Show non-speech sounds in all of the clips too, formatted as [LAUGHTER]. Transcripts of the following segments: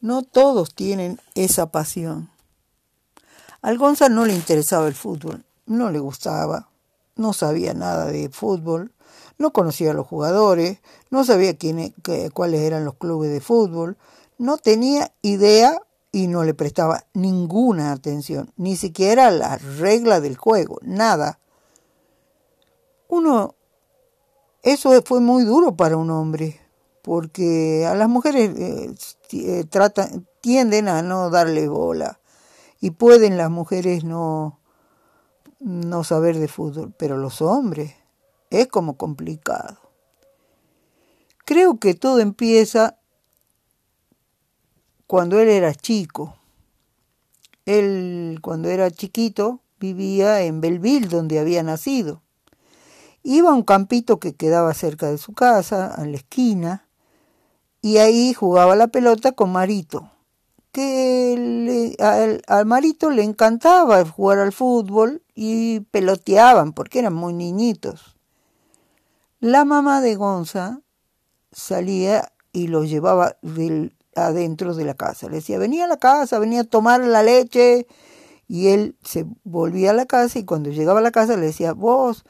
No todos tienen esa pasión. Al Gonza no le interesaba el fútbol, no le gustaba, no sabía nada de fútbol, no conocía a los jugadores, no sabía quién, cuáles eran los clubes de fútbol, no tenía idea y no le prestaba ninguna atención, ni siquiera la regla del juego, nada. Uno, eso fue muy duro para un hombre, porque a las mujeres eh, eh, tratan, tienden a no darle bola y pueden las mujeres no, no saber de fútbol, pero los hombres es como complicado. Creo que todo empieza cuando él era chico. Él, cuando era chiquito, vivía en Belleville, donde había nacido. Iba a un campito que quedaba cerca de su casa, en la esquina, y ahí jugaba la pelota con Marito, que al, Marito le encantaba jugar al fútbol y peloteaban porque eran muy niñitos. La mamá de Gonza salía y lo llevaba adentro de la casa. Le decía, venía a la casa, venía a tomar la leche. Y él se volvía a la casa y cuando llegaba a la casa le decía, vos,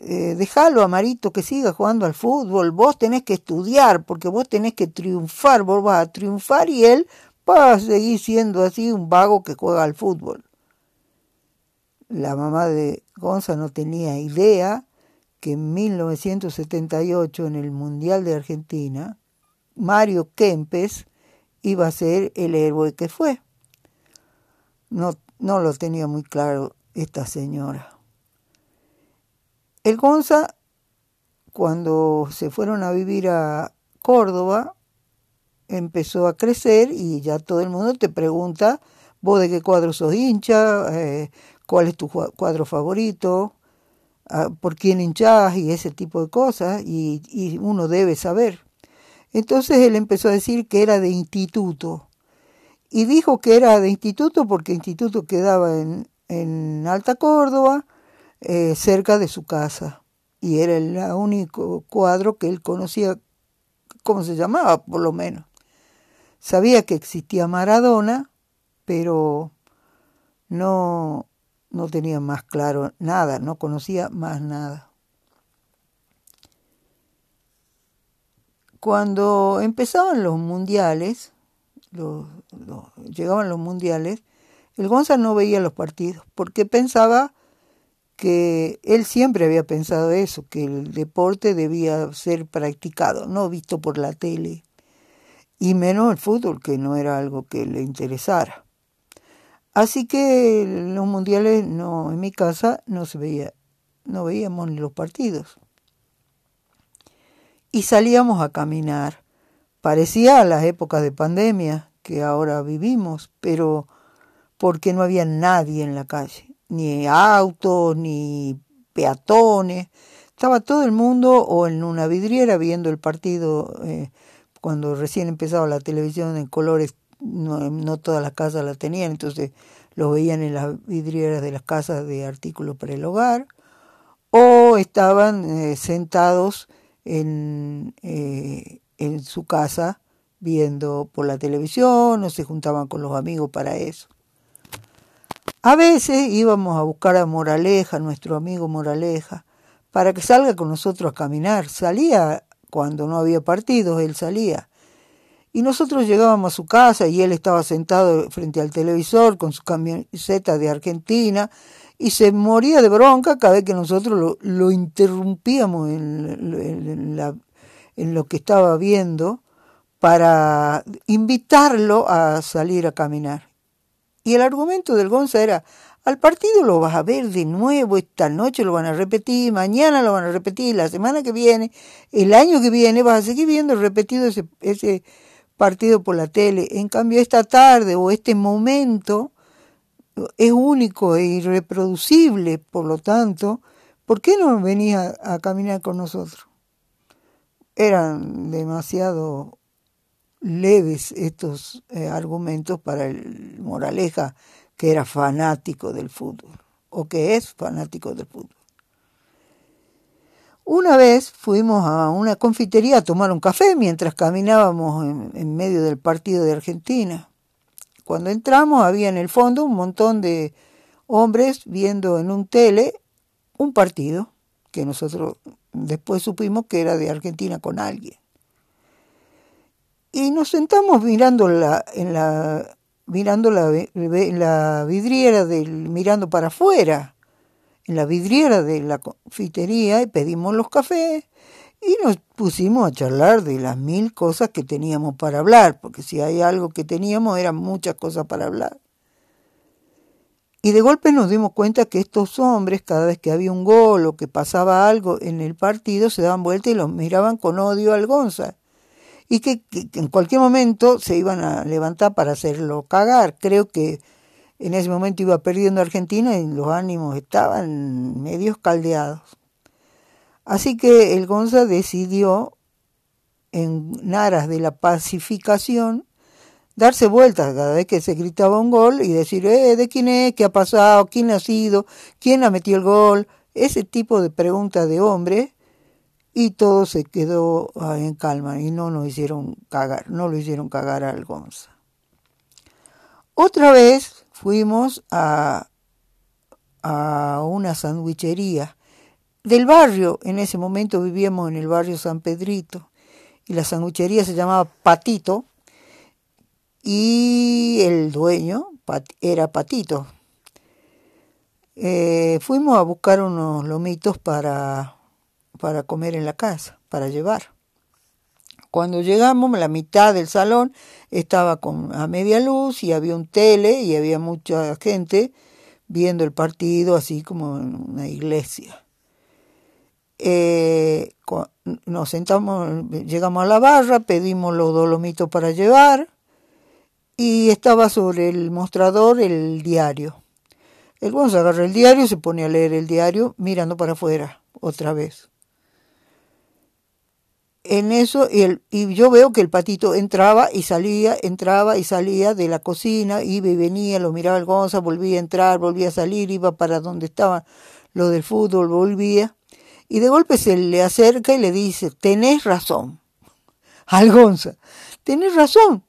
eh, déjalo a Marito que siga jugando al fútbol, vos tenés que estudiar porque vos tenés que triunfar, vos vas a triunfar y él va a seguir siendo así un vago que juega al fútbol. La mamá de Gonza no tenía idea que en 1978 en el Mundial de Argentina, Mario Kempes iba a ser el héroe que fue. No, no lo tenía muy claro esta señora. El Gonza, cuando se fueron a vivir a Córdoba, empezó a crecer y ya todo el mundo te pregunta, vos de qué cuadro sos hincha, eh, cuál es tu cuadro favorito, ah, por quién hinchás y ese tipo de cosas, y, y uno debe saber. Entonces él empezó a decir que era de instituto. Y dijo que era de instituto porque instituto quedaba en Alta Córdoba, eh, cerca de su casa. Y era el único cuadro que él conocía, ¿cómo se llamaba? Por lo menos. Sabía que existía Maradona, pero no, no tenía más claro nada, no conocía más nada. Cuando empezaban los mundiales, llegaban los mundiales, el Gonza no veía los partidos porque pensaba que él siempre había pensado eso, que el deporte debía ser practicado, no visto por la tele, y menos el fútbol, que no era algo que le interesara. Así que los mundiales no, en mi casa no se veía, no veíamos ni los partidos y salíamos a caminar. Parecía a las épocas de pandemia que ahora vivimos, pero porque no había nadie en la calle, ni autos, ni peatones. Estaba todo el mundo o en una vidriera viendo el partido eh, cuando recién empezaba la televisión en colores, no, todas las casas la tenían, entonces lo veían en las vidrieras de las casas de artículos para el hogar, o estaban eh, sentados en, eh, en su casa viendo por la televisión o se juntaban con los amigos para eso. A veces íbamos a buscar a Moraleja, nuestro amigo Moraleja, para que salga con nosotros a caminar. Salía cuando no había partidos, él salía. Y nosotros llegábamos a su casa y él estaba sentado frente al televisor con su camiseta de Argentina y se moría de bronca cada vez que nosotros lo, interrumpíamos en, en lo que estaba viendo para invitarlo a salir a caminar. Y el argumento del Gonza era, al partido lo vas a ver de nuevo, esta noche lo van a repetir, mañana lo van a repetir, la semana que viene, el año que viene vas a seguir viendo repetido ese, ese partido por la tele. En cambio, esta tarde o este momento es único e irreproducible, por lo tanto, ¿por qué no venía a, caminar con nosotros? Eran demasiado leves estos eh, argumentos para el Moraleja, que era fanático del fútbol, o que es fanático del fútbol. Una vez fuimos a una confitería a tomar un café mientras caminábamos en, medio del partido de Argentina. Cuando entramos había en el fondo un montón de hombres viendo en un tele un partido que nosotros después supimos que era de Argentina con alguien. Y nos sentamos mirando la, en la, mirando la, la vidriera del, mirando para afuera, en la vidriera de la confitería y pedimos los cafés y nos pusimos a charlar de las mil cosas que teníamos para hablar, porque si hay algo que teníamos eran muchas cosas para hablar. Y de golpe nos dimos cuenta que estos hombres, cada vez que había un gol o que pasaba algo en el partido, se daban vuelta y los miraban con odio al Gonza. Y que, en cualquier momento se iban a levantar para hacerlo cagar. Creo que en ese momento iba perdiendo Argentina y los ánimos estaban medio caldeados. Así que el Gonza decidió, en aras de la pacificación, darse vueltas cada vez que se gritaba un gol y decir, eh, ¿de quién es? ¿Qué ha pasado? ¿Quién ha sido? ¿Quién ha metido el gol? Ese tipo de preguntas de hombre y todo se quedó ah, en calma y no nos hicieron cagar, no lo hicieron cagar al Gonza. Otra vez fuimos a, a una sandwichería del barrio, en ese momento vivíamos en el barrio San Pedrito y la sandwichería se llamaba Patito, y el dueño era Patito. Eh, fuimos a buscar unos lomitos para, para comer en la casa, para llevar. Cuando llegamos, la mitad del salón estaba con, a media luz y había un tele y había mucha gente viendo el partido así como en una iglesia. Eh, nos sentamos, llegamos a la barra, pedimos los dos lomitos para llevar y estaba sobre el mostrador el diario. El Gonzo agarra el diario se pone a leer el diario mirando para afuera otra vez. En eso, y, el, y yo veo que el patito entraba y salía, entraba y salía de la cocina, iba y venía, lo miraba el Gonza, volvía a entrar, volvía a salir, iba para donde estaba lo del fútbol, volvía. Y de golpe se le acerca y le dice, tenés razón. [LAUGHS] Al Gonza, tenés razón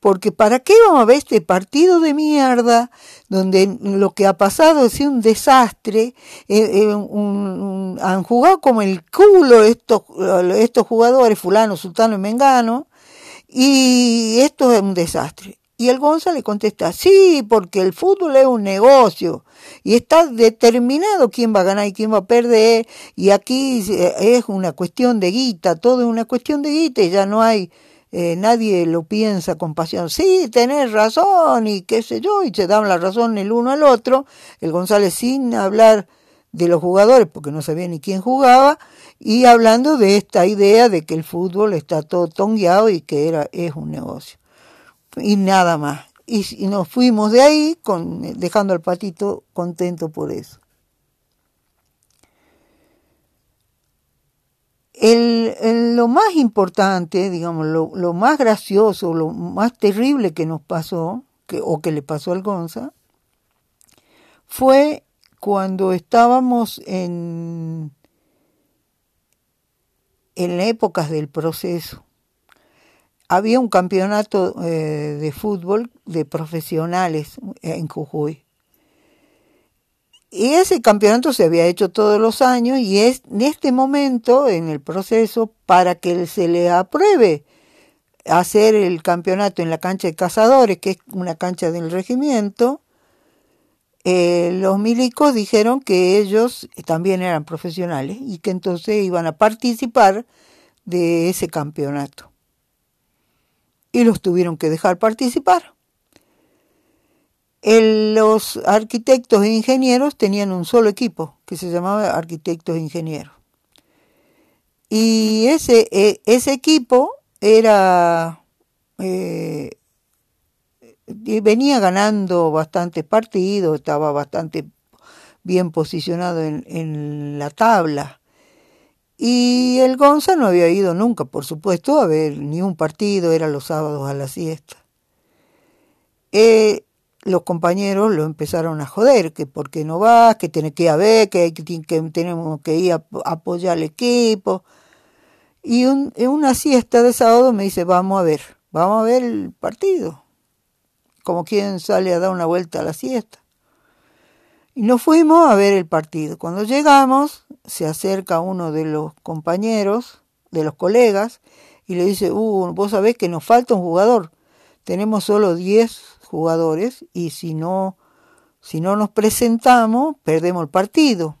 porque ¿para qué vamos a ver este partido de mierda donde lo que ha pasado es un desastre? Eh, eh, han jugado como el culo estos, estos jugadores, fulano, sultano y mengano, y esto es un desastre. Y el Gonza le contesta, sí, porque el fútbol es un negocio y está determinado quién va a ganar y quién va a perder, y aquí es una cuestión de guita, todo es una cuestión de guita y ya no hay eh, nadie lo piensa con pasión, sí, tenés razón y qué sé yo, y se dan la razón el uno al otro, el González sin hablar de los jugadores porque no sabía ni quién jugaba y hablando de esta idea de que el fútbol está todo tongueado y que era es un negocio. Y nada más. Y, y nos fuimos de ahí con, dejando al patito contento por eso El, lo más importante, digamos, lo, lo, más gracioso, lo más terrible que nos pasó, que, o que le pasó al Gonza, fue cuando estábamos en, en épocas del proceso. Había un campeonato eh, de fútbol de profesionales en Jujuy. Y ese campeonato se había hecho todos los años y es en este momento, en el proceso, para que se le apruebe hacer el campeonato en la cancha de cazadores, que es una cancha del regimiento, eh, los milicos dijeron que ellos también eran profesionales y que entonces iban a participar de ese campeonato. Y los tuvieron que dejar participar los arquitectos e ingenieros tenían un solo equipo que se llamaba arquitectos e ingenieros. Y ese, e, ese equipo era eh, venía ganando bastantes partidos, estaba bastante bien posicionado en, la tabla. Y el Gonza no había ido nunca, por supuesto, a ver ni un partido, era los sábados a la siesta. Eh, los compañeros lo empezaron a joder, que por qué no vas, que tiene que ir a ver, que, tenemos que ir a, apoyar al equipo. Y en una siesta de sábado me dice, vamos a ver, vamos a ver el partido. Como quien sale a dar una vuelta a la siesta. Y nos fuimos a ver el partido. Cuando llegamos, se acerca uno de los compañeros, de los colegas, y le dice, uh, vos sabés que nos falta un jugador. Tenemos solo 10 jugadores y si no, si no nos presentamos, perdemos el partido.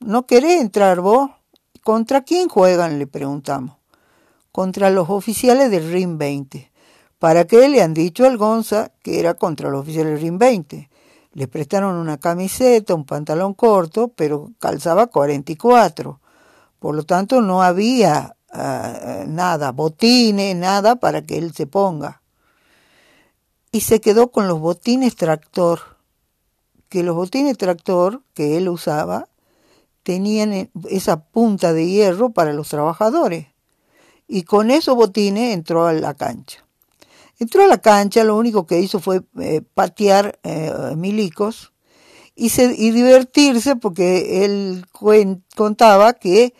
¿No querés entrar vos? ¿Contra quién juegan? Le preguntamos. Contra los oficiales del RIM 20. ¿Para qué le han dicho al Gonza que era contra los oficiales del RIM 20? Le prestaron una camiseta, un pantalón corto, pero calzaba 44. Por lo tanto, no había uh, nada, botines, nada para que él se ponga y se quedó con los botines tractor, que los botines tractor que él usaba tenían esa punta de hierro para los trabajadores. Y con esos botines entró a la cancha. Entró a la cancha, lo único que hizo fue eh, patear eh, milicos y, y divertirse porque él contaba que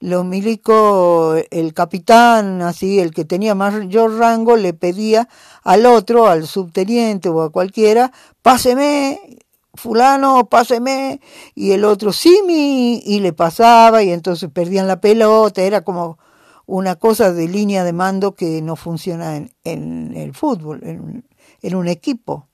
los milicos, el capitán, así, el que tenía mayor rango, le pedía al otro, al subteniente o a cualquiera, páseme, fulano, páseme, y el otro, sí, mi, y le pasaba, y entonces perdían la pelota, era como una cosa de línea de mando que no funciona en, en el fútbol, en, en un equipo.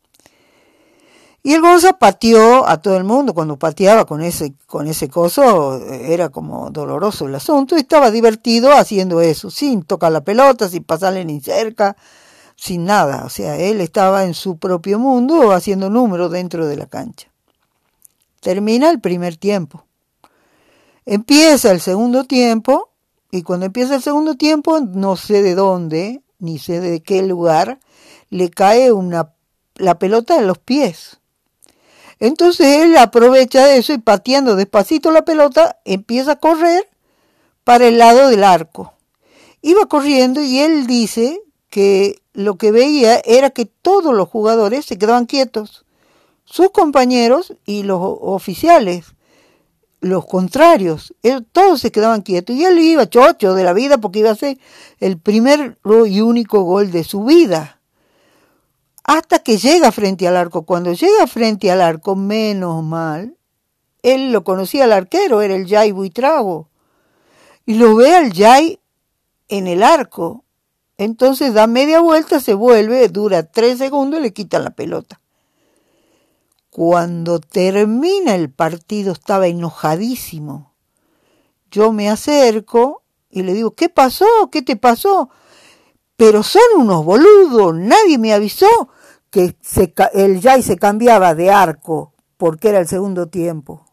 Y el Gonza pateó a todo el mundo, cuando pateaba con ese, con ese coso, era como doloroso el asunto, y estaba divertido haciendo eso, sin tocar la pelota, sin pasarle ni cerca, sin nada. O sea, él estaba en su propio mundo haciendo números dentro de la cancha. Termina el primer tiempo. Empieza el segundo tiempo, y cuando empieza el segundo tiempo, no sé de dónde, ni sé de qué lugar, le cae una, la pelota en los pies entonces él aprovecha eso y pateando despacito la pelota, empieza a correr para el lado del arco. Iba corriendo y él dice que lo que veía era que todos los jugadores se quedaban quietos, sus compañeros y los oficiales, los contrarios, todos se quedaban quietos y él iba chocho de la vida porque iba a ser el primer y único gol de su vida hasta que llega frente al arco. Cuando llega frente al arco, menos mal, él lo conocía al arquero, era el Jai Buitrago, y lo ve al Jai en el arco. Entonces da media vuelta, se vuelve, dura tres segundos y le quitan la pelota. Cuando termina el partido estaba enojadísimo. Yo me acerco y le digo, ¿qué pasó? ¿Qué te pasó? Pero son unos boludos, nadie me avisó que se, el Jai se cambiaba de arco porque era el segundo tiempo.